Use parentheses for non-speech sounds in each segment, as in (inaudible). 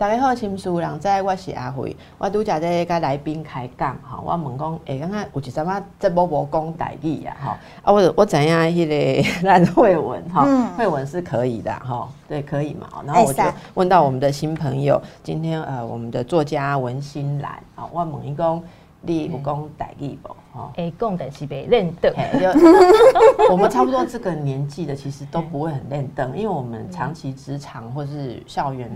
大家好，心事有人知，我是阿慧。我拄则在甲来宾开讲吼，我问讲，诶，刚刚有一阵仔这无无讲代语啊，吼啊，我我知影迄个 (laughs) 咱慧文哈，慧文是可以的哈，对，可以嘛。然后我就问到我们的新朋友，今天呃，我们的作家文心兰啊，我问伊讲。你有讲代语不？哈，会讲但是袂认得。(laughs) 我们差不多这个年纪的，其实都不会很认得，因为我们长期职场或是校园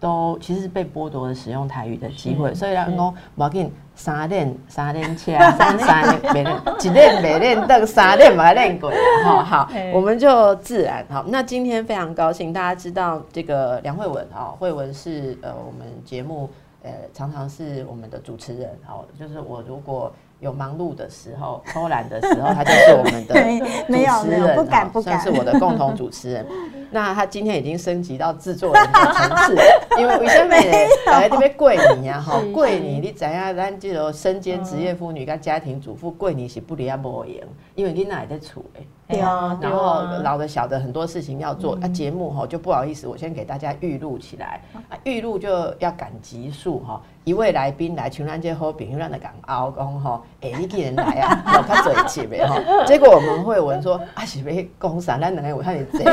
都其实是被剥夺了使用台语的机会，所以讲我要紧三练三练车，三三练没练，几练没练得，三练没练过。好好，我们就自然好。那今天非常高兴，大家知道这个梁慧文啊，慧文是呃我们节目。呃，常常是我们的主持人，好，就是我如果有忙碌的时候、(laughs) 偷懒的时候，他就是我们的 (laughs) 主持人，不敢不敢，算是我的共同主持人。(laughs) 那他今天已经升级到制作人的层次，因为为什么来这边跪你呀？哈，跪你，你怎样？咱这种身兼职业妇女跟家庭主妇，跪你是不离啊无用，因为你哪在厝诶。对啊，然后老的小的很多事情要做啊，节目哈就不好意思，我先给大家预录起来啊，预录就要赶集数哈，一位来宾来，群然间和饼又让他讲熬工哈，哎，你几人来啊？他嘴气呗哈，结果我们会文说啊，是不是公司啊？那能力我看你这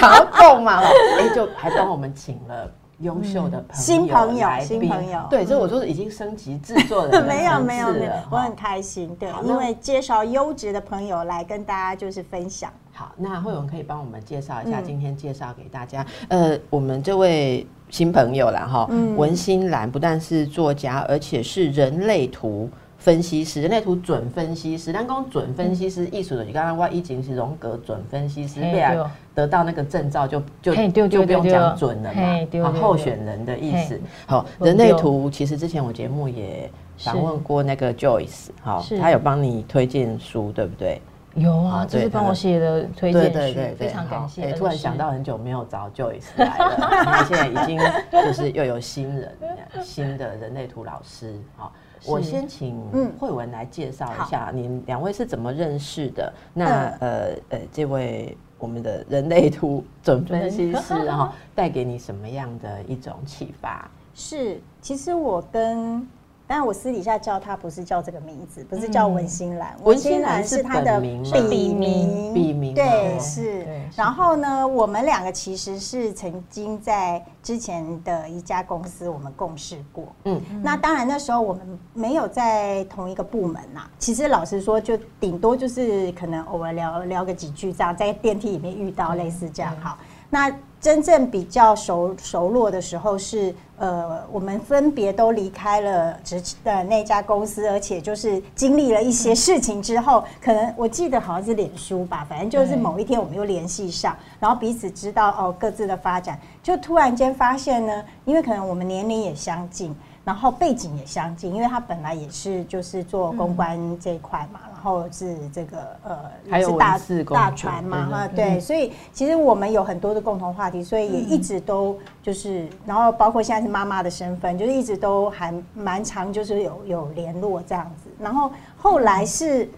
好够嘛？哎，就还帮我们请了。优秀的新朋友，新朋友，对，所以我说已经升级制作人，(laughs) 没有没有没有，我很开心，对，因为介绍优质的朋友来跟大家就是分享。好，那慧文可以帮我们介绍一下，今天介绍给大家，呃，我们这位新朋友啦哈，文心兰不但是作家，而且是人类图。分析师，人类图准分析师，但讲准分析师艺术的，你刚刚我已经是荣格准分析师，对啊，得到那个证照就就就不用讲准了嘛，好候选人的意思。好，人类图其实之前我节目也访问过那个 Joyce，好，他有帮你推荐书，对不对？有啊，这是帮我写的推荐序，非常感谢。突然想到很久没有找 Joyce 来了，(laughs) 现在已经就是又有新人，新的人类图老师，好。我先请慧文来介绍一下，你们两位是怎么认识的？那呃呃，这位我们的人类图准分析师哈，(laughs) 带给你什么样的一种启发？是，其实我跟。但我私底下叫他不是叫这个名字，不是叫文心兰，文心兰是他的笔名，笔名对是。然后呢，我们两个其实是曾经在之前的一家公司我们共事过，嗯，那当然那时候我们没有在同一个部门呐。其实老实说，就顶多就是可能偶尔聊聊个几句这样，在电梯里面遇到类似这样好。那真正比较熟熟络的时候是，呃，我们分别都离开了职的那家公司，而且就是经历了一些事情之后，可能我记得好像是脸书吧，反正就是某一天我们又联系上，然后彼此知道哦各自的发展，就突然间发现呢，因为可能我们年龄也相近。然后背景也相近，因为他本来也是就是做公关这一块嘛，然后是这个呃，还有大大船嘛，哈，对，所以其实我们有很多的共同话题，所以也一直都就是，然后包括现在是妈妈的身份，就是一直都还蛮长，就是有有联络这样子。然后后来是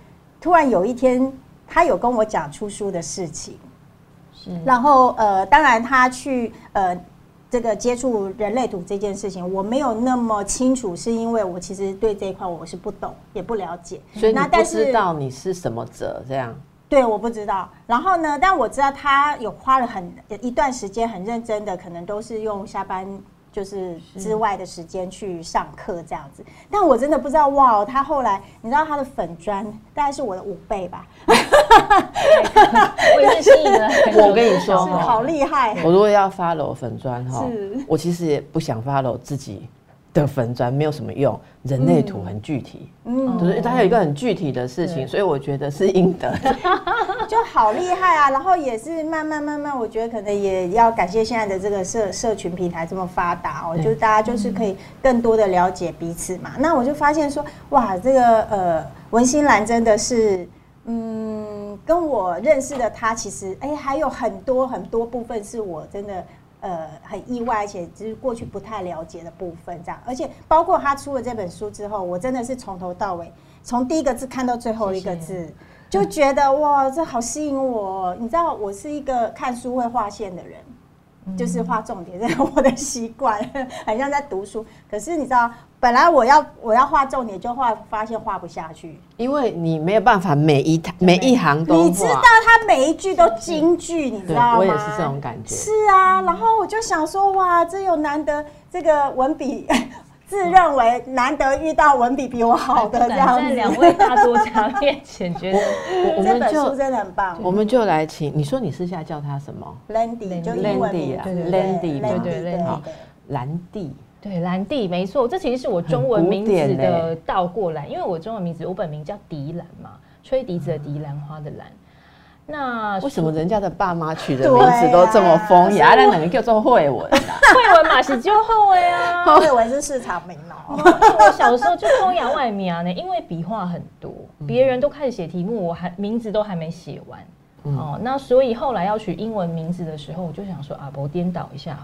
突然有一天，他有跟我讲出书的事情，是，然后呃，当然他去呃。这个接触人类图这件事情，我没有那么清楚，是因为我其实对这一块我是不懂，也不了解。所以你不知道你是什么者这样？对，我不知道。然后呢，但我知道他有花了很一段时间，很认真的，可能都是用下班。就是之外的时间去上课这样子，但我真的不知道哇，他后来你知道他的粉砖大概是我的五倍吧，(laughs) 我也是吸引了。我跟你说，好厉害！我如果要 follow 粉砖哈，我其实也不想 follow 自己。的粉砖没有什么用，人类图很具体，嗯，就是它有一个很具体的事情，所以我觉得是应得，(laughs) 就好厉害啊！然后也是慢慢慢慢，我觉得可能也要感谢现在的这个社社群平台这么发达哦，就是大家就是可以更多的了解彼此嘛。那我就发现说，哇，这个呃文心兰真的是，嗯，跟我认识的他其实，哎，还有很多很多部分是我真的。呃很意外，而且就是过去不太了解的部分，这样。而且包括他出了这本书之后，我真的是从头到尾，从第一个字看到最后一个字，就觉得哇，这好吸引我。你知道，我是一个看书会划线的人。就是画重点，(laughs) 这是我的习惯，很像在读书。可是你知道，本来我要我要画重点，就画发现画不下去，因为你没有办法每一每一行都。你知道他每一句都京剧，你知道吗？我也是这种感觉。是啊，然后我就想说，哇，这有难得这个文笔。自认为难得遇到文笔比我好的这样在两位大作家面前，觉得 (laughs) 这本书真的很棒。我们就来请你说，你私下叫他什么？Landy，就英文名，对对，Landy，对对，好，兰蒂，对兰蒂，没错，这其实是我中文名字的倒过来，因为我中文名字我本名叫迪兰嘛，吹笛子的笛，兰花的兰。那为什么人家的爸妈取的名字都这么风雅？那两个叫做慧文啊，慧文嘛是就后位啊，慧文是市场名哦。我小时候就风雅外名啊，呢，因为笔画很多，别人都开始写题目，我还名字都还没写完哦。那所以后来要取英文名字的时候，我就想说啊，我颠倒一下，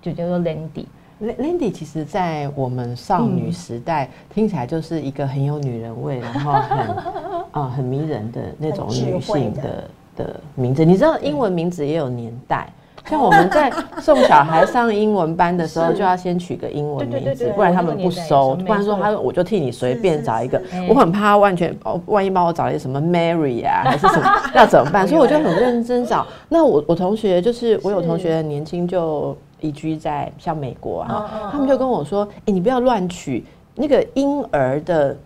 就叫做 Landy。Landy 其实，在我们少女时代听起来就是一个很有女人味，然后很啊很迷人的那种女性的的名字。你知道英文名字也有年代，(laughs) 像我们在送小孩上英文班的时候，就要先取个英文名字，不然他们不收。不然说他我就替你随便找一个，我很怕他完全哦，万一帮我找一个什么 Mary 啊，还是什么要怎么办？(laughs) 所以我就很认真找。那我我同学就是我有同学年轻就。移居在像美国啊，他们就跟我说：“哎，你不要乱取那个婴儿的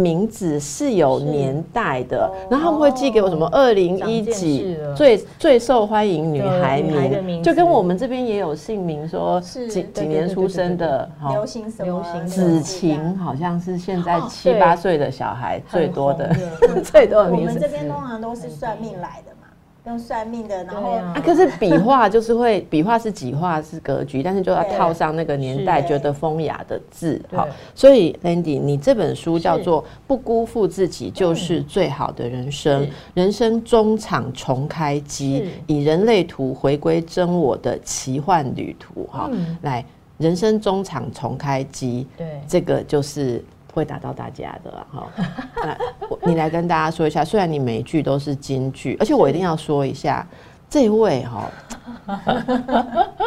名字是有年代的。”然后他们会寄给我什么二零一几最最受欢迎女孩名，就跟我们这边也有姓名，说几几年出生的，流行什么？子晴好像是现在七八岁的小孩最多的 (laughs) 最多的名字。我们这边通常都是算命来的。用算命的，然后啊，可是笔画就是会，(laughs) 笔画是几画是格局，但是就要套上那个年代觉得风雅的字，好，所以 Landy，你这本书叫做《不辜负自己就是最好的人生》，人生中场重开机，以人类图回归真我的奇幻旅途，哈，来，人生中场重开机，对，这个就是。会打到大家的哈，(laughs) 那你来跟大家说一下。虽然你每一句都是金句，而且我一定要说一下，这位哈，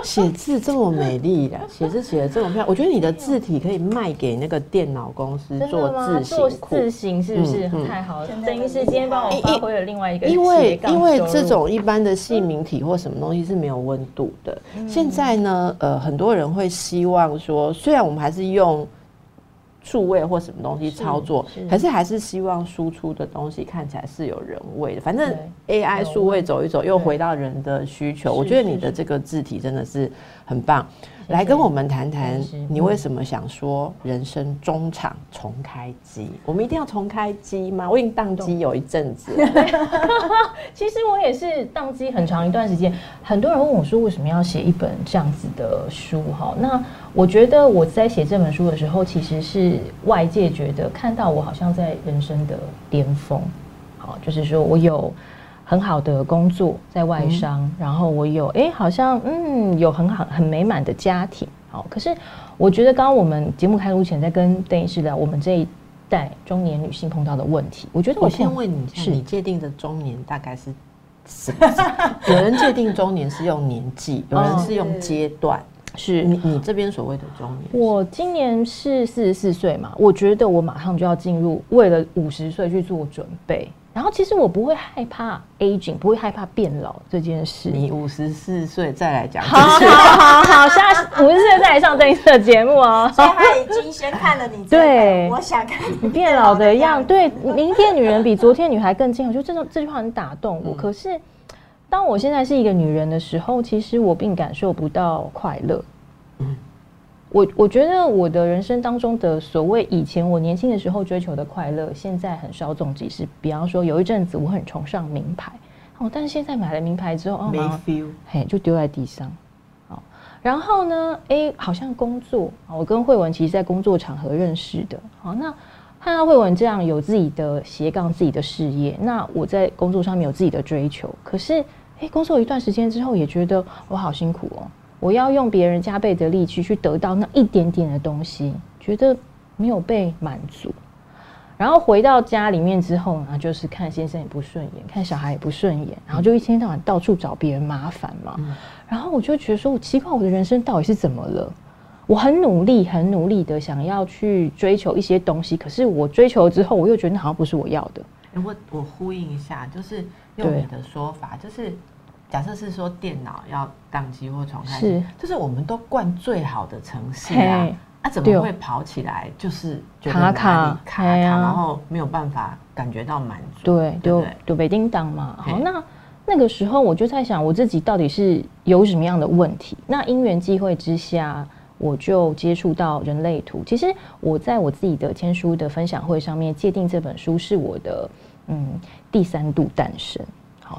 写字这么美丽的，写字写的这么漂亮，我觉得你的字体可以卖给那个电脑公司做字型库。字型是不是太好了？等于是今天帮我发挥了另外一个。因为因为这种一般的姓名体或什么东西是没有温度的。现在呢，呃，很多人会希望说，虽然我们还是用。数位或什么东西操作，可是还是希望输出的东西看起来是有人味的。反正 AI 数位走一走，又回到人的需求。我觉得你的这个字体真的是很棒。来跟我们谈谈，你为什么想说人生中场重开机？我们一定要重开机吗？我已经宕机有一阵子。(laughs) 其实我也是宕机很长一段时间。很多人问我说，为什么要写一本这样子的书？哈，那我觉得我在写这本书的时候，其实是外界觉得看到我好像在人生的巅峰。好，就是说我有。很好的工作在外商，然后我有哎，好像嗯有很好很美满的家庭。好，可是我觉得刚刚我们节目开录前在跟邓医师聊我们这一代中年女性碰到的问题，我觉得我先问你，是你界定的中年大概是什么？(laughs) 有人界定中年是用年纪，有人是用阶段。是你你这边所谓的中年，我今年是四十四岁嘛，我觉得我马上就要进入为了五十岁去做准备。然后其实我不会害怕 aging，不会害怕变老这件事。你五十四岁再来讲，好好好好，下五十岁再来上这一次的节目哦。所以他已经先看了你，对，我想看你变老的样。对，明天女人比昨天女孩更近，我觉得这种这句话很打动我。可是当我现在是一个女人的时候，其实我并感受不到快乐。我我觉得我的人生当中的所谓以前我年轻的时候追求的快乐，现在很稍纵即逝。比方说，有一阵子我很崇尚名牌，哦，但是现在买了名牌之后，没 feel，嘿，就丢在地上。哦，然后呢，哎，好像工作，我跟慧文其实在工作场合认识的。好，那看到慧文这样有自己的斜杠、自己的事业，那我在工作上面有自己的追求，可是，哎，工作一段时间之后，也觉得我好辛苦哦。我要用别人加倍的力气去得到那一点点的东西，觉得没有被满足。然后回到家里面之后呢，就是看先生也不顺眼，看小孩也不顺眼，然后就一天到晚到处找别人麻烦嘛。然后我就觉得说，我奇怪，我的人生到底是怎么了？我很努力，很努力的想要去追求一些东西，可是我追求之后，我又觉得好像不是我要的。我我呼应一下，就是用你的说法，就是假设是说电脑要宕机或重开，是就是我们都灌最好的程式啊。啊，怎么会跑起来？就是卡卡卡卡，然后没有办法感觉到满足。对，就就被叮当嘛。好，那那个时候我就在想，我自己到底是有什么样的问题？那因缘际会之下，我就接触到人类图。其实我在我自己的签书的分享会上面界定这本书是我的嗯第三度诞生。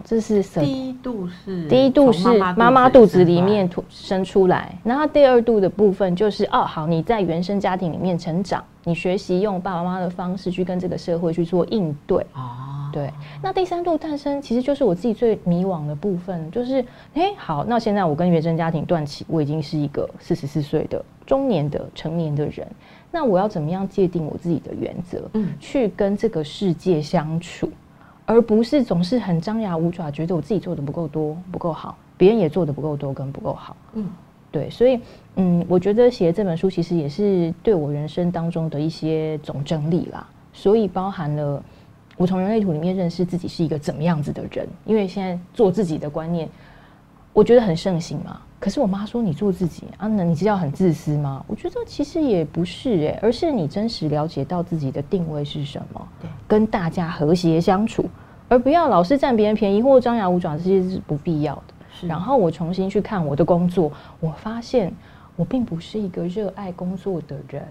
这是第一度是第一度是妈妈肚子里面生出来，然后第二度的部分就是哦，好，你在原生家庭里面成长，你学习用爸爸妈妈的方式去跟这个社会去做应对啊，对。那第三度诞生其实就是我自己最迷惘的部分，就是哎，好，那现在我跟原生家庭断起，我已经是一个四十四岁的中年的成年的人，那我要怎么样界定我自己的原则，嗯，去跟这个世界相处？而不是总是很张牙舞爪，觉得我自己做的不够多、不够好，别人也做的不够多跟不够好。嗯，对，所以嗯，我觉得写这本书其实也是对我人生当中的一些总整理啦。所以包含了我从人类图里面认识自己是一个怎么样子的人，因为现在做自己的观念，我觉得很盛行嘛。可是我妈说你做自己啊，那你知道很自私吗？我觉得其实也不是哎，而是你真实了解到自己的定位是什么，跟大家和谐相处，而不要老是占别人便宜或张牙舞爪，这些是不必要的。然后我重新去看我的工作，我发现我并不是一个热爱工作的人。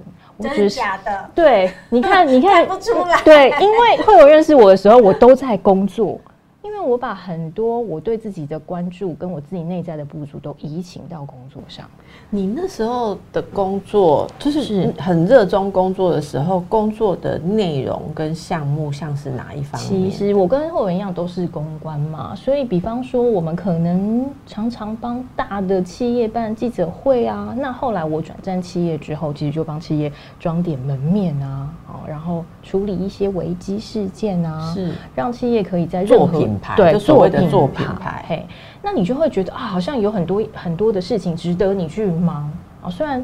真的假的？对，你看，你看 (laughs) 不出来。对，因为会有认识我的时候，我都在工作。因为我把很多我对自己的关注跟我自己内在的不足都移情到工作上。你那时候的工作就是很热衷工作的时候，工作的内容跟项目像是哪一方面？其实我跟霍文一样都是公关嘛，所以比方说我们可能常常帮大的企业办记者会啊。那后来我转战企业之后，其实就帮企业装点门面啊，哦，然后处理一些危机事件啊，是让企业可以在任何。对，所谓的做品牌，嘿，那你就会觉得啊，好像有很多很多的事情值得你去忙啊。虽然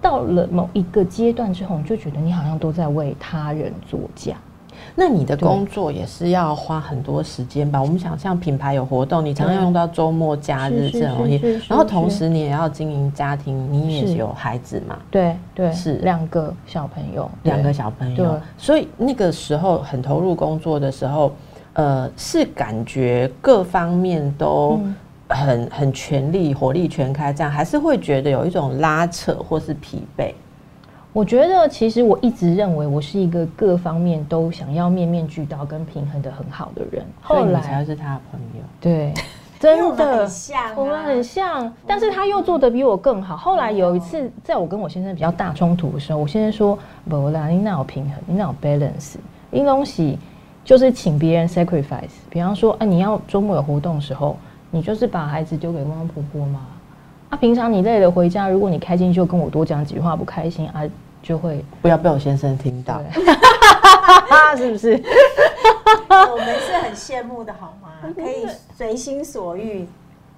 到了某一个阶段之后，你就觉得你好像都在为他人作嫁。那你的工作也是要花很多时间吧？我们想像品牌有活动，你常常用到周末假日这种东西，然后同时你也要经营家庭，你也是有孩子嘛？对对，是两个小朋友，两个小朋友，所以那个时候很投入工作的时候。呃，是感觉各方面都很很全力、火力全开，这样还是会觉得有一种拉扯或是疲惫。我觉得其实我一直认为我是一个各方面都想要面面俱到跟平衡的很好的人。后来才是他的朋友，对，(laughs) 真的像我们很像，但是他又做的比我更好。后来有一次，在我跟我先生比较大冲突的时候，我先生说：“不啦，你那有平衡，你那有 balance，因东西。”就是请别人 sacrifice，比方说，啊，你要周末有活动的时候，你就是把孩子丢给公公婆婆嘛？啊，平常你累了回家，如果你开心就跟我多讲几句话，不开心啊就会不要被我先生听到，(laughs) 是不是？(laughs) 我们是很羡慕的好吗？可以随心所欲。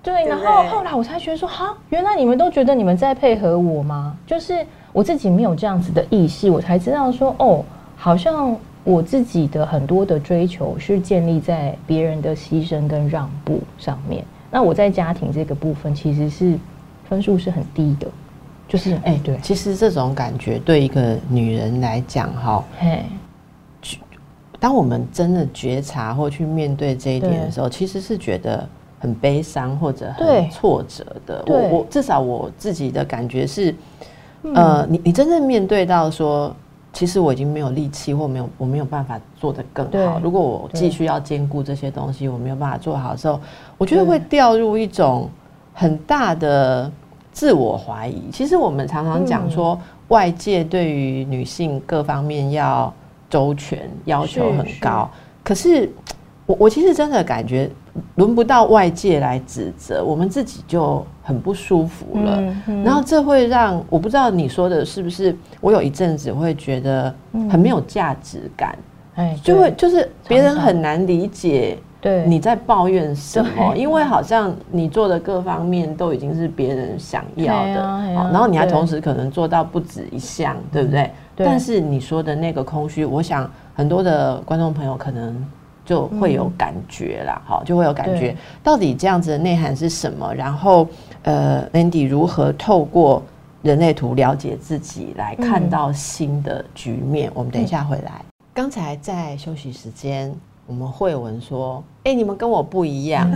对，然后后来我才觉得说，哈，原来你们都觉得你们在配合我吗？就是我自己没有这样子的意识，我才知道说，哦，好像。我自己的很多的追求是建立在别人的牺牲跟让步上面。那我在家庭这个部分其实是分数是很低的，就是哎，对，其实这种感觉对一个女人来讲，哈，嘿，当我们真的觉察或去面对这一点的时候，其实是觉得很悲伤或者很挫折的。我我至少我自己的感觉是，呃，你你真正面对到说。其实我已经没有力气，或没有我没有办法做得更好。如果我继续要兼顾这些东西，我没有办法做好的时候，我觉得会掉入一种很大的自我怀疑。其实我们常常讲说，外界对于女性各方面要周全，要求很高。可是我我其实真的感觉，轮不到外界来指责，我们自己就很不舒服了。然后这会让我不知道你说的是不是，我有一阵子会觉得很没有价值感，哎，就会就是别人很难理解。你在抱怨什么？因为好像你做的各方面都已经是别人想要的，然后你还同时可能做到不止一项，对不对？但是你说的那个空虚，我想很多的观众朋友可能就会有感觉啦，好，就会有感觉。到底这样子的内涵是什么？然后，呃，Andy 如何透过人类图了解自己，来看到新的局面？我们等一下回来。刚才在休息时间。我们慧文说：“哎，你们跟我不一样，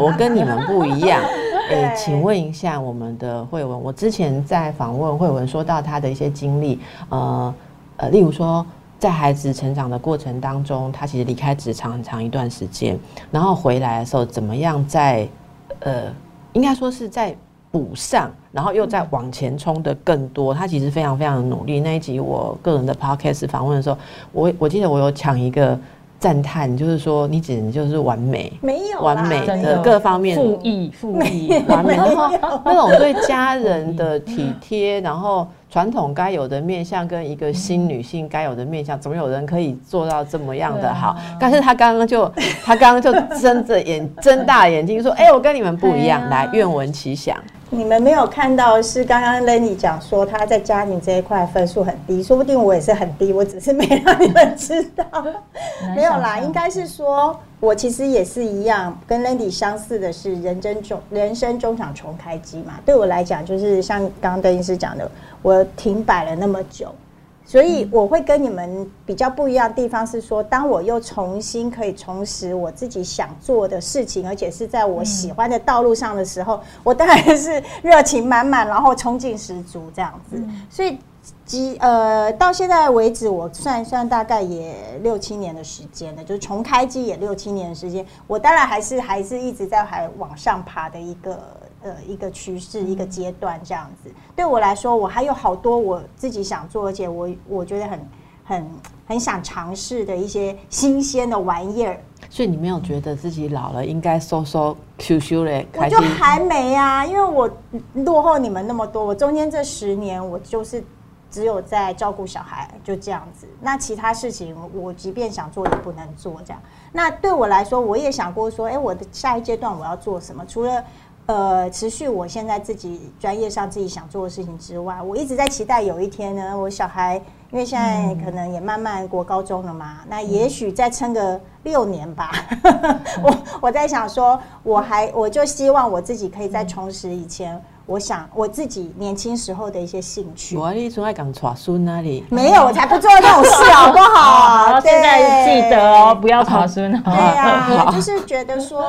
我跟你们不一样。(laughs) 哎，请问一下我们的慧文，我之前在访问慧文，说到他的一些经历，呃呃，例如说在孩子成长的过程当中，他其实离开职场很长一段时间，然后回来的时候，怎么样在呃，应该说是在补上，然后又在往前冲的更多。他其实非常非常的努力。那一集我个人的 podcast 访问的时候，我我记得我有抢一个。”赞叹就是说，你只能就是完美，没有完美的各方面，复议复议完美，然后 (laughs) 那种对家人的体贴，然后传统该有的面相跟一个新女性该有的面相，总有人可以做到这么样的好。但是他刚刚就，(laughs) 他刚刚就睁着眼，睁大眼睛说：“哎，我跟你们不一样。”来，愿闻其详。你们没有看到是刚刚 Lenny 讲说他在家庭这一块分数很低，说不定我也是很低，我只是没让你们知道。没有啦，应该是说我其实也是一样，跟 Landy 相似的是人生中人生中场重开机嘛。对我来讲，就是像刚刚邓医师讲的，我停摆了那么久。所以我会跟你们比较不一样的地方是说，当我又重新可以重拾我自己想做的事情，而且是在我喜欢的道路上的时候，我当然是热情满满，然后冲劲十足这样子。所以，即呃到现在为止，我算一算大概也六七年的时间了，就是重开机也六七年的时间。我当然还是还是一直在还往上爬的一个。呃一个趋势，一个阶段这样子，对我来说，我还有好多我自己想做，而且我我觉得很很很想尝试的一些新鲜的玩意儿。所以你没有觉得自己老了应该收收 QQ 嘞？我就还没啊，因为我落后你们那么多，我中间这十年我就是只有在照顾小孩，就这样子。那其他事情我即便想做也不能做这样。那对我来说，我也想过说，哎，我的下一阶段我要做什么？除了呃，持续我现在自己专业上自己想做的事情之外，我一直在期待有一天呢，我小孩因为现在可能也慢慢过高中了嘛，那也许再撑个六年吧。(laughs) 我我在想说，我还我就希望我自己可以再重拾以前我想我自己年轻时候的一些兴趣。我你从爱讲耍孙那里？没有，我才不做这种事好不好？(laughs) 现在记得哦，不要耍孙。(laughs) 对呀，(laughs) 就是觉得说。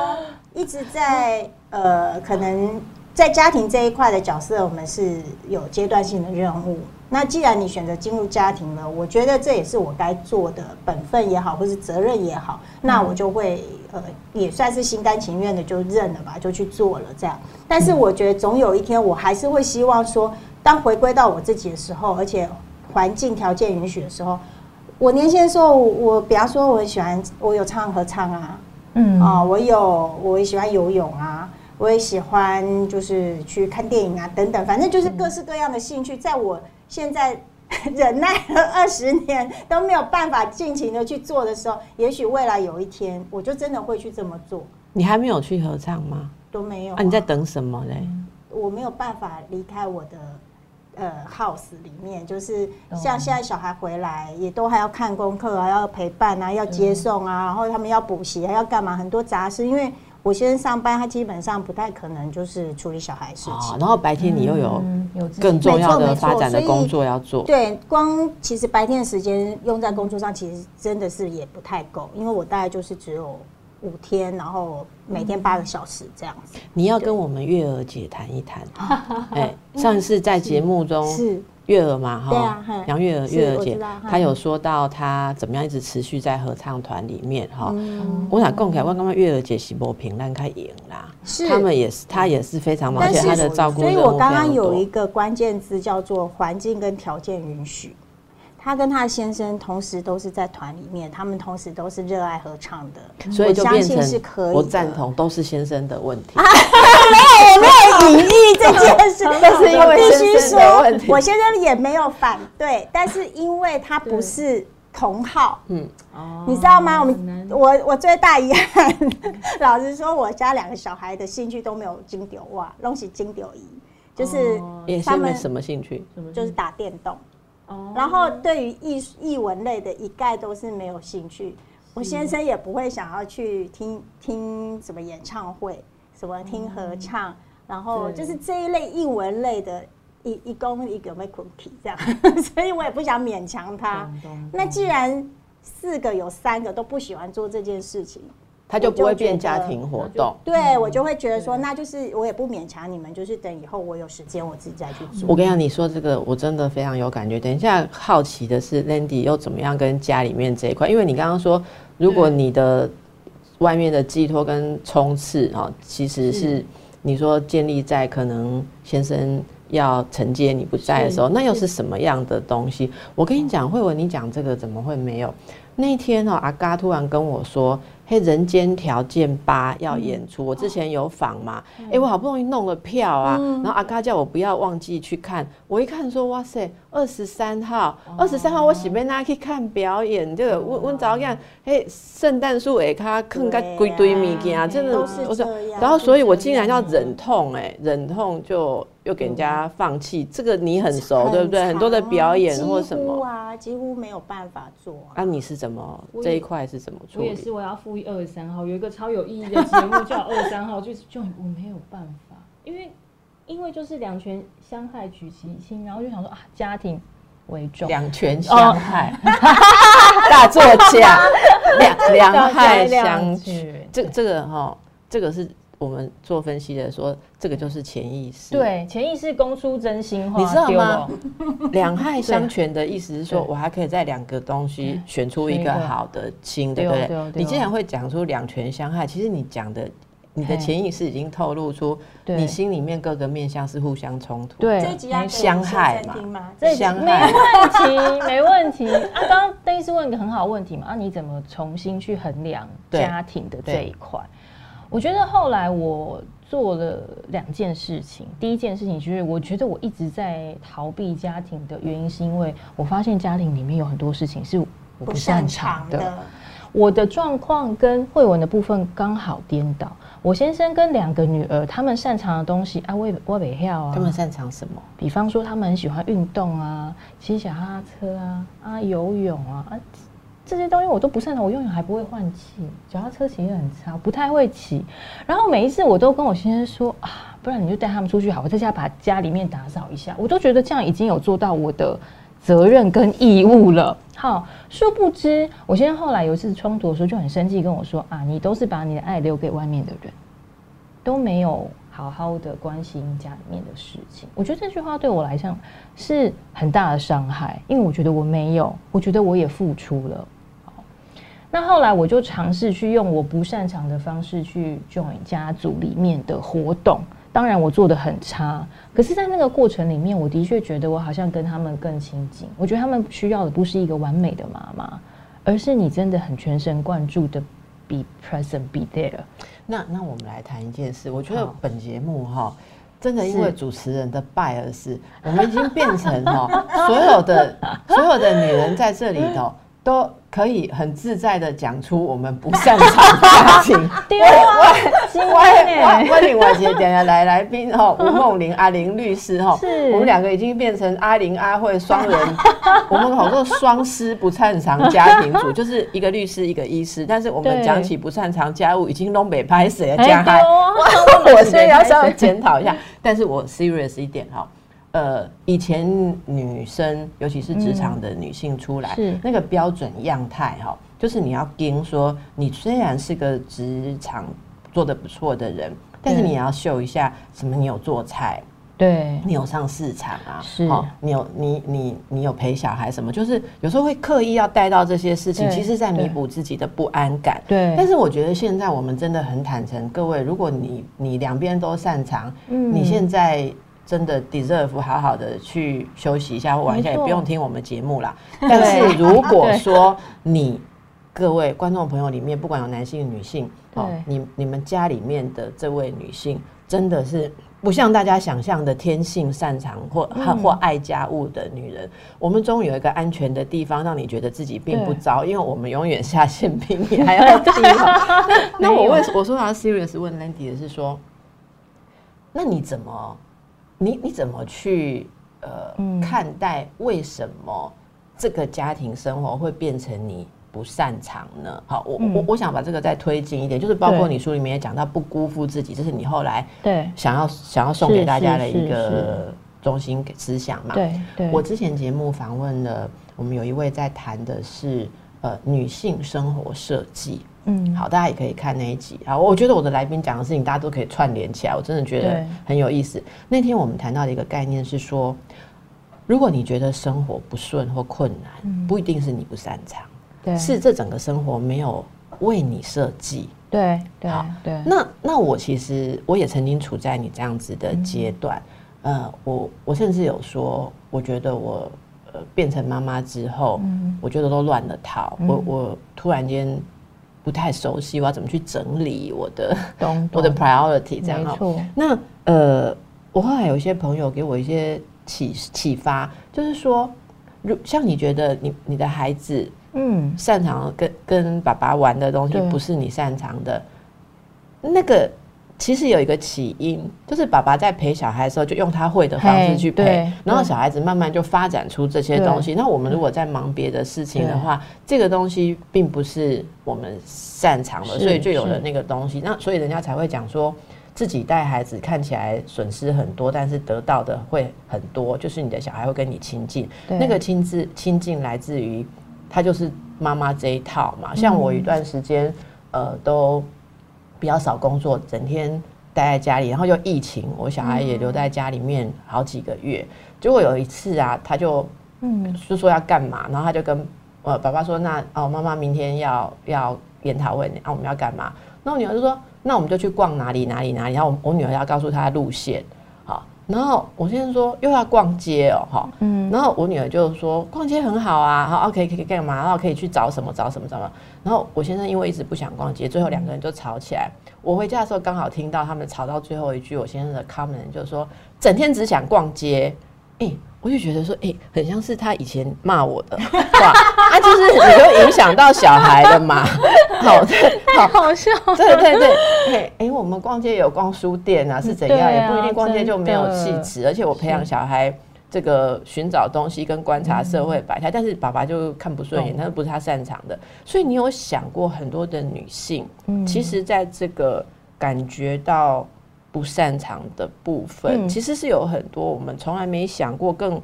一直在呃，可能在家庭这一块的角色，我们是有阶段性的任务。那既然你选择进入家庭了，我觉得这也是我该做的本分也好，或是责任也好，那我就会呃，也算是心甘情愿的就认了吧，就去做了这样。但是我觉得总有一天，我还是会希望说，当回归到我自己的时候，而且环境条件允许的时候，我年轻的时候，我比方说我很喜欢，我有唱合唱啊。嗯啊，我有，我也喜欢游泳啊，我也喜欢就是去看电影啊，等等，反正就是各式各样的兴趣，在我现在忍耐了二十年都没有办法尽情的去做的时候，也许未来有一天，我就真的会去这么做。你还没有去合唱吗？都没有啊？你在等什么嘞？我没有办法离开我的。呃，house 里面就是像现在小孩回来，也都还要看功课啊，要陪伴啊，要接送啊，然后他们要补习还，要干嘛？很多杂事。因为我先生上班，他基本上不太可能就是处理小孩事情。然后白天你又有更重要的发展的工作要做。对，光其实白天的时间用在工作上，其实真的是也不太够，因为我大概就是只有。五天，然后每天八个小时这样子。你要跟我们月儿姐谈一谈。(laughs) 哎，上次在节目中是月儿嘛？哈，杨月儿，月儿姐，她有说到她怎么样一直持续在合唱团里面哈。我想共凯，我刚刚月儿姐是波平让开赢啦。是，他们也是，她也是非常忙，而且她的照顾。所以我刚刚有一个关键字叫做环境跟条件允许。他跟他的先生同时都是在团里面，他们同时都是热爱合唱的，所以就变成是可以。我赞同，都是先生的问题。啊没有，我没有 (laughs) 隐喻这件事，(laughs) 但是因为先生的问题，我先生也没有反对，但是因为他不是同号，嗯，哦，你知道吗？我们我我最大遗憾，(laughs) 老实说，我家两个小孩的兴趣都没有金丢哇，拢是金丢一，就是他们什么兴趣？就是打电动。然后对于艺艺文类的一概都是没有兴趣，我先生也不会想要去听听什么演唱会，什么听合唱，然后就是这一类艺文类的，一一公一个没 cookie 这样，(laughs) 所以我也不想勉强他。那既然四个有三个都不喜欢做这件事情。他就不会变家庭活动，对我就会觉得说，那就是我也不勉强你们，就是等以后我有时间我自己再去做。我跟你讲，你说这个我真的非常有感觉。等一下，好奇的是，Landy 又怎么样跟家里面这一块？因为你刚刚说，如果你的外面的寄托跟冲刺啊，其实是你说建立在可能先生要承接你不在的时候，那又是什么样的东西？我跟你讲，慧文，你讲这个怎么会没有？那一天哦，阿嘎突然跟我说。嘿，人间条件八要演出，我之前有访嘛？哎，我好不容易弄了票啊，然后阿嘎叫我不要忘记去看。我一看说，哇塞，二十三号，二十三号我喜被大家去看表演。这个温温早样，嘿，圣诞树哎，他坑个堆堆物件，真的都是然后，所以我竟然要忍痛哎，忍痛就。又给人家放弃，这个你很熟，对不对？很多的表演或什么啊，几乎没有办法做。啊，你是怎么这一块是怎么处理？我也是，我要复议二十三号，有一个超有意义的节目叫二十三号，就就我没有办法，因为因为就是两权相害取其轻，然后就想说啊，家庭为重，两权相害，(laughs) 大作家，两两害相取，这这个哈，这个是。我们做分析的说，这个就是潜意识。对，潜意识供出真心话，你知道吗？两害相权的意思是说，我还可以在两个东西选出一个好的亲，对不对？你既然会讲出两权相害，其实你讲的，你的潜意识已经透露出，你心里面各个面相是互相冲突，对，相害嘛，相害，没问题，没问题。啊，刚刚邓医师问一个很好问题嘛，啊，你怎么重新去衡量家庭的这一块？我觉得后来我做了两件事情。第一件事情就是，我觉得我一直在逃避家庭的原因，是因为我发现家庭里面有很多事情是我不擅长的。我的状况跟慧文的部分刚好颠倒。我先生跟两个女儿，他们擅长的东西啊，我我北跳啊。他们擅长什么？比方说，他们很喜欢运动啊，骑小哈车啊，啊，游泳啊，啊。这些东西我都不擅长，我永远还不会换气，脚踏车骑也很差，不太会骑。然后每一次我都跟我先生说啊，不然你就带他们出去好，我在家把家里面打扫一下。我都觉得这样已经有做到我的责任跟义务了。(laughs) 好，殊不知我先生后来有一次冲突的时候就很生气，跟我说啊，你都是把你的爱留给外面的人，都没有好好的关心家里面的事情。我觉得这句话对我来讲是很大的伤害，因为我觉得我没有，我觉得我也付出了。那后来我就尝试去用我不擅长的方式去 join 家族里面的活动，当然我做的很差，可是，在那个过程里面，我的确觉得我好像跟他们更亲近。我觉得他们需要的不是一个完美的妈妈，而是你真的很全神贯注的 be present be there。那那我们来谈一件事，我觉得本节目哈，真的因为主持人的拜而是，我们已经变成哈所有的所有的女人在这里头。都可以很自在的讲出我们不擅长家庭。(laughs) 对啊，我我另外一个点下来来宾哈，吴梦玲阿玲律师哈，我们两个已经变成阿玲阿慧双人，我们好多双师不擅长家庭主，就是一个律师一个医师，但是我们讲起不擅长家务，已经东北拍谁了？加害，我所以要稍微检讨一下，但是我 serious 一点哈。呃，以前女生，尤其是职场的女性出来，是。那个标准样态哈，就是你要跟说，你虽然是个职场做的不错的人，但是你要秀一下什么，你有做菜，对，你有上市场啊，是，你有你你你有陪小孩什么，就是有时候会刻意要带到这些事情，其实在弥补自己的不安感。对，但是我觉得现在我们真的很坦诚，各位，如果你你两边都擅长，你现在。真的 deserve 好好的去休息一下或玩一下，也不用听我们节目啦。(laughs) 但是如果 (laughs) 说你各位观众朋友里面，不管有男性女性，哦，你你们家里面的这位女性，真的是不像大家想象的天性擅长或或爱家务的女人，我们终于有一个安全的地方，让你觉得自己并不糟，因为我们永远下线比你还要低。(laughs) 那我问我说要 serious 问 Landy 的是说，那你怎么？你你怎么去呃看待为什么这个家庭生活会变成你不擅长呢？好，我我我想把这个再推进一点，就是包括你书里面也讲到不辜负自己，这是你后来对想要想要送给大家的一个中心思想嘛？对对。我之前节目访问了，我们有一位在谈的是呃女性生活设计。嗯，好，大家也可以看那一集啊。我觉得我的来宾讲的事情，大家都可以串联起来，我真的觉得很有意思。那天我们谈到的一个概念是说，如果你觉得生活不顺或困难，不一定是你不擅长，对，是这整个生活没有为你设计。对，对，对。那那我其实我也曾经处在你这样子的阶段，呃，我我甚至有说，我觉得我呃变成妈妈之后，我觉得都乱了套。我我突然间。不太熟悉，我要怎么去整理我的 (laughs) 我的 priority 这样哈？那呃，我后来有一些朋友给我一些启启发，就是说，如像你觉得你你的孩子嗯擅长跟跟爸爸玩的东西不是你擅长的，那个。其实有一个起因，就是爸爸在陪小孩的时候，就用他会的方式去陪，然后小孩子慢慢就发展出这些东西。那我们如果在忙别的事情的话，这个东西并不是我们擅长的，所以就有了那个东西。那所以人家才会讲说，自己带孩子看起来损失很多，但是得到的会很多，就是你的小孩会跟你亲近。那个亲自亲近来自于他就是妈妈这一套嘛。像我一段时间，呃，都。比较少工作，整天待在家里，然后又疫情，我小孩也留在家里面好几个月。结果有一次啊，他就嗯，就说要干嘛，然后他就跟呃爸爸说：“那哦，妈妈明天要要研讨会，那我们要干嘛？”那我女儿就说：“那我们就去逛哪里哪里哪里。”然后我我女儿要告诉他路线，好，然后我先生说又要逛街哦，哈，嗯，然后我女儿就说逛街很好啊，好，OK，可以干嘛？然后可以去找什么找什么什么。然后我先生因为一直不想逛街，最后两个人就吵起来。我回家的时候刚好听到他们吵到最后一句，我先生的 comment 就是说，整天只想逛街。哎，我就觉得说，哎，很像是他以前骂我的 (laughs) 话，啊，就是你就影响到小孩了嘛。(laughs) 好，太好笑。对对对，哎，我们逛街有逛书店啊，是怎样？也不一定逛街就没有气质，而且我培养小孩。这个寻找东西跟观察社会百态，但是爸爸就看不顺眼，那不是他擅长的。所以你有想过很多的女性，其实在这个感觉到不擅长的部分，其实是有很多我们从来没想过更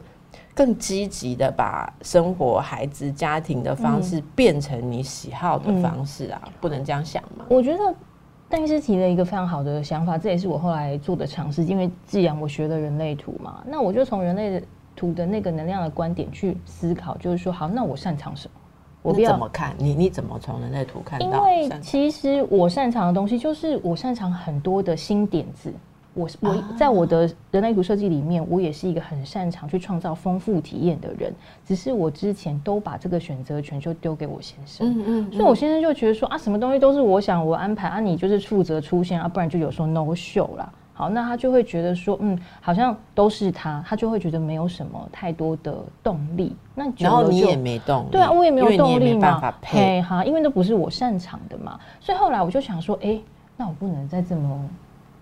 更积极的把生活、孩子、家庭的方式变成你喜好的方式啊，不能这样想嘛？我觉得。邓医师提了一个非常好的想法，这也是我后来做的尝试。因为既然我学了人类图嘛，那我就从人类图的那个能量的观点去思考，就是说，好，那我擅长什么？我怎么看？你你怎么从人类图看到？因为其实我擅长的东西，就是我擅长很多的新点子。我我在我的人类图设计里面，我也是一个很擅长去创造丰富体验的人。只是我之前都把这个选择权就丢给我先生，嗯嗯，所以我先生就觉得说啊，什么东西都是我想我安排啊，你就是负责出现啊，不然就有时候 no show 啦。好，那他就会觉得说，嗯，好像都是他，他就会觉得没有什么太多的动力。那然后你也没动，对啊，我也没有动力嘛，配哈，因为那不是我擅长的嘛。所以后来我就想说，哎，那我不能再这么。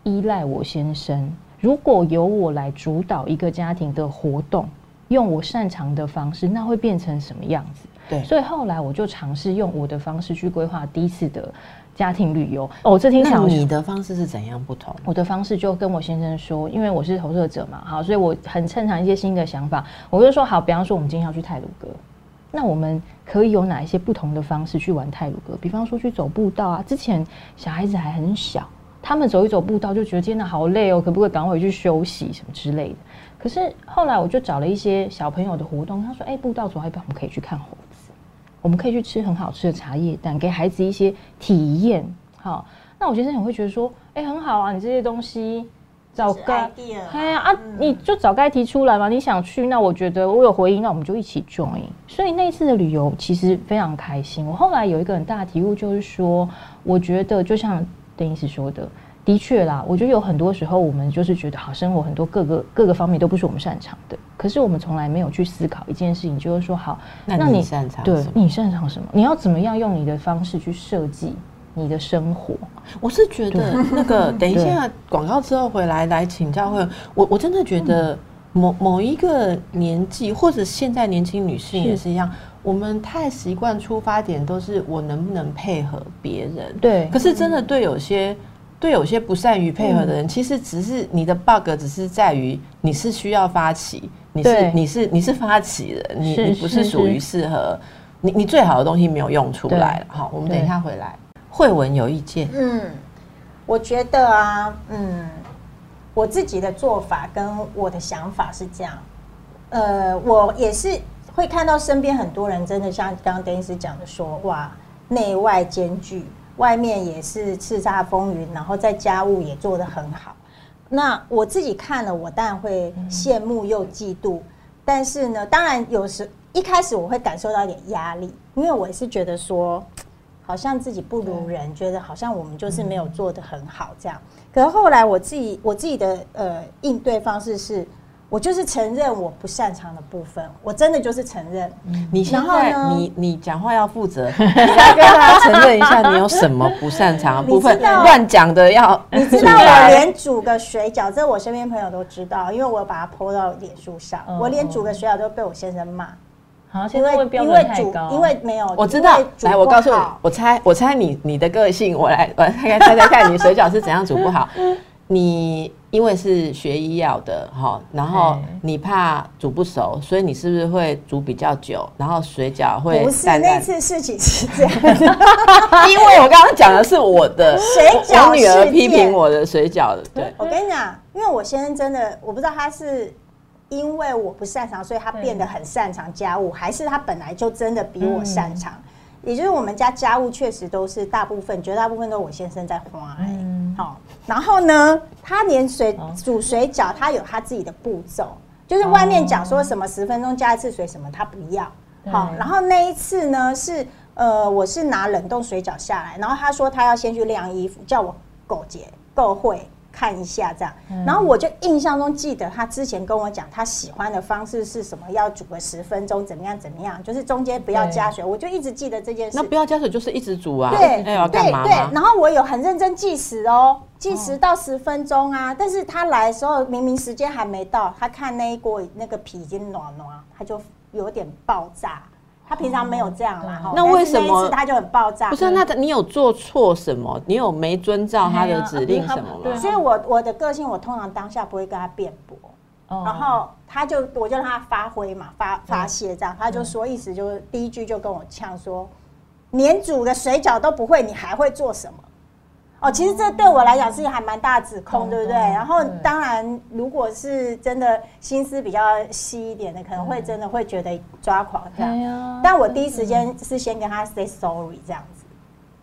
依赖我先生，如果由我来主导一个家庭的活动，用我擅长的方式，那会变成什么样子？对，所以后来我就尝试用我的方式去规划第一次的家庭旅游。哦，这听起来你的方式是怎样不同？我的方式就跟我先生说，因为我是投射者嘛，好，所以我很擅长一些新的想法。我就说好，比方说我们今天要去泰鲁阁，那我们可以有哪一些不同的方式去玩泰鲁阁？比方说去走步道啊，之前小孩子还很小。他们走一走步道就觉得天哪好累哦，可不可以赶快回去休息什么之类的？可是后来我就找了一些小朋友的活动，他说：“哎，步道走一半，我们可以去看猴子，我们可以去吃很好吃的茶叶蛋，给孩子一些体验。”好，那我先生也会觉得说：“哎，很好啊，你这些东西早该，哎呀啊，你就早该提出来嘛。你想去，那我觉得我有回应，那我们就一起 join。所以那次的旅游其实非常开心。我后来有一个很大的体悟，就是说，我觉得就像邓医师说的，的确啦，我觉得有很多时候我们就是觉得，好，生活很多各个各个方面都不是我们擅长的，可是我们从来没有去思考一件事情，就是说，好，那你擅长对，你擅长什么？你要怎么样用你的方式去设计？你的生活，我是觉得 (laughs) 那个 (laughs) 等一下广告之后回来来请教会我我真的觉得某某一个年纪或者现在年轻女性也是一样，我们太习惯出发点都是我能不能配合别人，对，可是真的对有些对有些不善于配合的人，其实只是你的 bug 只是在于你是需要发起，你是你是你是发起人，你你不是属于适合你你最好的东西没有用出来了，好，我们等一下回来。慧文有意见。嗯，我觉得啊，嗯，我自己的做法跟我的想法是这样。呃，我也是会看到身边很多人真的像刚刚邓医师讲的说，哇，内外兼具，外面也是叱咤风云，然后在家务也做得很好。那我自己看了，我当然会羡慕又嫉妒。但是呢，当然有时一开始我会感受到一点压力，因为我也是觉得说。好像自己不如人，觉得好像我们就是没有做的很好这样。可是后来我自己我自己的呃应对方式是，我就是承认我不擅长的部分，我真的就是承认。你现在你你讲话要负责，(laughs) 跟大家承认一下你有什么不擅长的部分，乱讲的要。你知道我连煮个水饺，这我身边朋友都知道，因为我把它 PO 到脸书上，我连煮个水饺都被我先生骂。好，因为因为煮，因为没有，我知道。来，我告诉你，我猜，我猜你你的个性，我来，我猜猜猜看，你水饺是怎样煮不好？你因为是学医药的哈，然后你怕煮不熟，所以你是不是会煮比较久？然后水饺会不是那次事情是这样，(laughs) 因为我刚刚讲的是我的水饺，我女儿批评我的水饺的。对，我跟你讲，因为我先生真的，我不知道他是。因为我不擅长，所以他变得很擅长家务，还是他本来就真的比我擅长？也就是我们家家务确实都是大部分，绝大部分都是我先生在花。好，然后呢，他连水煮水饺，他有他自己的步骤，就是外面讲说什么十分钟加一次水什么，他不要。好，然后那一次呢是呃，我是拿冷冻水饺下来，然后他说他要先去晾衣服，叫我狗姐够会。看一下这样，然后我就印象中记得他之前跟我讲，他喜欢的方式是什么？要煮个十分钟，怎么样？怎么样？就是中间不要加水，我就一直记得这件事。那不要加水就是一直煮啊？对，对对。然后我有很认真计时哦，计时到十分钟啊。但是他来的时候明明时间还没到，他看那一锅那个皮已经暖暖，他就有点爆炸。他平常没有这样啦，那为什么他就很爆炸？不是，那你有做错什么？你有没遵照他的指令什么吗？所以，我我的个性，我通常当下不会跟他辩驳，然后他就我就让他发挥嘛，发发泄这样，他就说意思就是第一句就跟我呛说，连煮的水饺都不会，你还会做什么？哦，其实这对我来讲是还蛮大指控，对不对？然后当然，如果是真的心思比较细一点的，可能会真的会觉得抓狂这样。但我第一时间是先跟他 say sorry 这样子。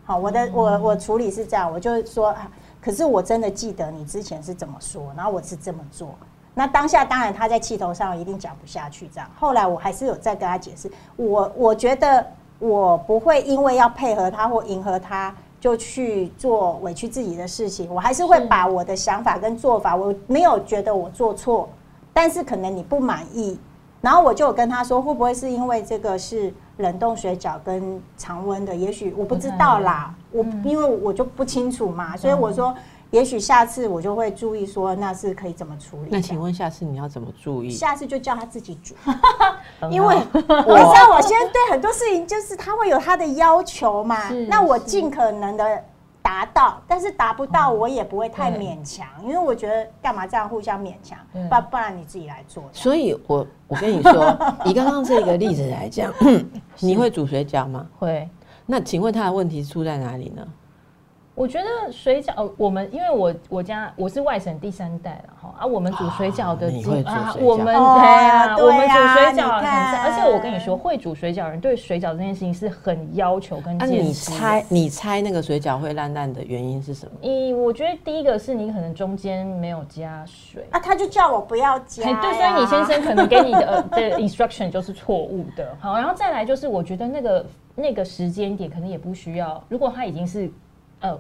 好，我的我我处理是这样，我就说，可是我真的记得你之前是怎么说，然后我是这么做。那当下当然他在气头上一定讲不下去这样。后来我还是有再跟他解释，我我觉得我不会因为要配合他或迎合他。就去做委屈自己的事情，我还是会把我的想法跟做法，我没有觉得我做错，但是可能你不满意，然后我就跟他说，会不会是因为这个是冷冻水饺跟常温的？也许我不知道啦，我因为我就不清楚嘛，所以我说。也许下次我就会注意说，那是可以怎么处理？那请问下次你要怎么注意？下次就叫他自己煮，(laughs) 因为我知道我现在对很多事情就是他会有他的要求嘛。那我尽可能的达到，但是达不到我也不会太勉强，因为我觉得干嘛这样互相勉强？不不然你自己来做。所以我我跟你说，以刚刚这个例子来讲，(laughs) 你会煮水饺吗？会。那请问他的问题出在哪里呢？我觉得水饺，我们因为我我家我是外省第三代了哈啊，我们煮水饺的啊，我们对啊，我们煮水饺很，而且我跟你说，会煮水饺人对水饺这件事情是很要求跟坚持。你猜你猜那个水饺会烂烂的原因是什么？你我觉得第一个是你可能中间没有加水啊，他就叫我不要加，对，所以你先生可能给你的 (laughs) 的 instruction 就是错误的。好，然后再来就是我觉得那个那个时间点可能也不需要，如果他已经是呃。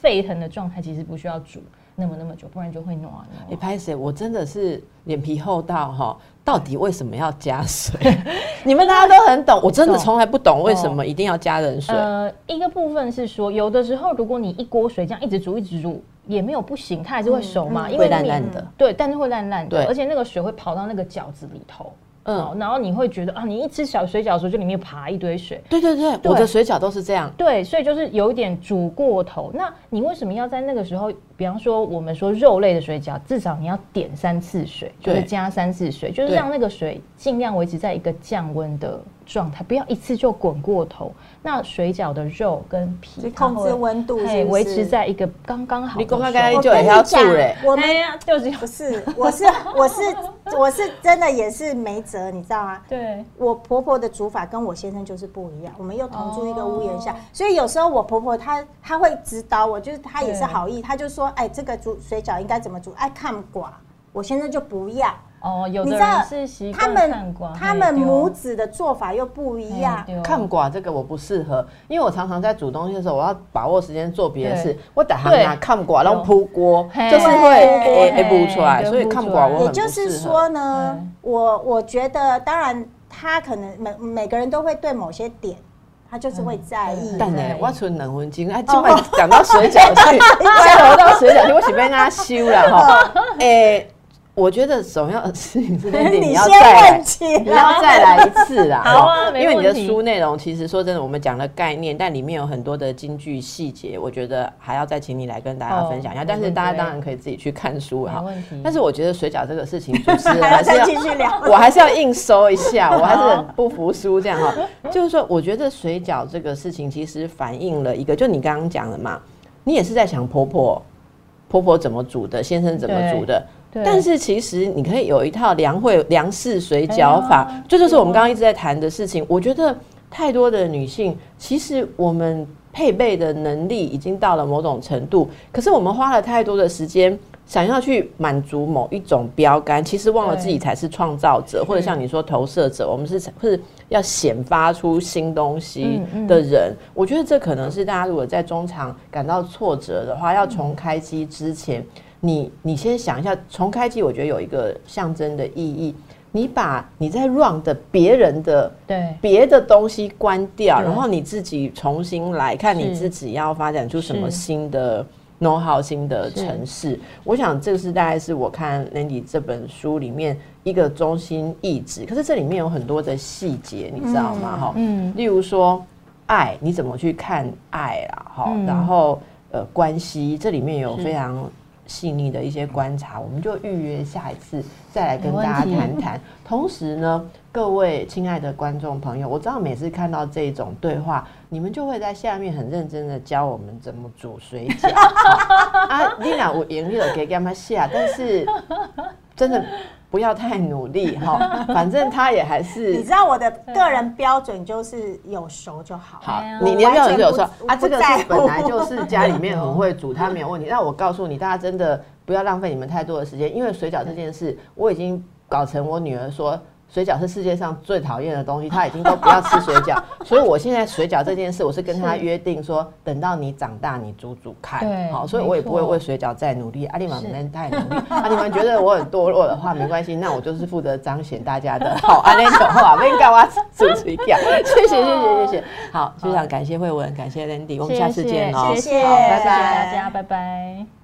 沸腾的状态其实不需要煮那么那么久，不然就会暖。你拍谁？我真的是脸皮厚到哈，到底为什么要加水？(laughs) 你们大家都很懂，我真的从来不懂为什么一定要加冷水。呃，一个部分是说，有的时候如果你一锅水这样一直煮一直煮，也没有不行，它还是会熟嘛，因为烂烂的。对，但是会烂烂的，而且那个水会跑到那个饺子里头。嗯，然后你会觉得啊，你一吃小水饺的时候，就里面爬一堆水。对对对，我的水饺都是这样。对，所以就是有一点煮过头。那你为什么要在那个时候？比方说，我们说肉类的水饺，至少你要点三次水，就是加三次水，就是让那个水尽量维持在一个降温的状态，不要一次就滚过头。那水饺的肉跟皮控制温度，对，维持在一个刚刚好。你刚刚刚就也要煮嘞，我们就是不是，我是我是我是真的也是没辙，你知道吗？对，我婆婆的煮法跟我先生就是不一样，我们又同住一个屋檐下，所以有时候我婆婆她她会指导我，就是她也是好意，她就说。哎，这个煮水饺应该怎么煮？哎，看寡，我现在就不要。哦，有的人是习惯看寡，他们母子的做法又不一样。看寡这个我不适合，因为我常常在煮东西的时候，我要把握时间做别的事。我打他拿看寡，然后铺锅，就是会哎不出来，所以看寡我也就是说呢，我我觉得，当然他可能每每个人都会对某些点。他就是会在意。但呢，我存两分钟，哎，(laughs) 今晚讲到水饺去，(laughs) 讲到水饺去，我是被他修了哈。哎。我觉得首要的事情是，(laughs) 你要再来，你要再来一次啦。(laughs) 好啊，因为你的书内容其实说真的，我们讲了概念，但里面有很多的京剧细节，我觉得还要再请你来跟大家分享一下。但是大家当然可以自己去看书哈。但是我觉得水饺这个事情，主持人 (laughs) 还是要继续聊，我还是要硬收一下，我还是很不服输这样哈。就是说，我觉得水饺这个事情其实反映了一个，就你刚刚讲的嘛，你也是在想婆婆婆婆怎么煮的，先生怎么煮的。但是其实你可以有一套梁会梁氏水饺法，这就是我们刚刚一直在谈的事情。我觉得太多的女性，其实我们配备的能力已经到了某种程度，可是我们花了太多的时间想要去满足某一种标杆，其实忘了自己才是创造者，或者像你说投射者，我们是是要显发出新东西的人。我觉得这可能是大家如果在中场感到挫折的话，要从开机之前。你你先想一下，重开机，我觉得有一个象征的意义。你把你在 run 的别人的对别的东西关掉，然后你自己重新来看，你自己要发展出什么新的 know how 新的城市。我想这个是大概是我看 Landy 这本书里面一个中心意志。可是这里面有很多的细节，你知道吗？哈，嗯，例如说爱，你怎么去看爱啊？哈，然后呃，关系这里面有非常。细腻的一些观察，我们就预约下一次再来跟大家谈谈。同时呢，各位亲爱的观众朋友，我知道每次看到这种对话，你们就会在下面很认真的教我们怎么煮水饺啊。丽娜我严厉的给他们下，但是真的。不要太努力 (laughs) 哈，反正他也还是。你知道我的个人标准就是有熟就好。好，你你的标准是有熟啊，这个是本来就是家里面很会煮，他没有问题。那我告诉你，大家真的不要浪费你们太多的时间，因为水饺这件事，我已经搞成我女儿说。水饺是世界上最讨厌的东西，他已经都不要吃水饺，(laughs) 所以我现在水饺这件事，我是跟他约定说，等到你长大，你煮煮看，好，所以我也不会为水饺再努力。阿里玛不能太努力，啊，你们觉得我很堕落的话，没关系，那我就是负责彰显大家的。(laughs) 好。阿丽玛话，没干我煮水饺，谢谢谢谢谢谢，好，非常感谢慧文，感谢 Landy，我们下次见哦，谢谢，拜拜，大家，拜拜。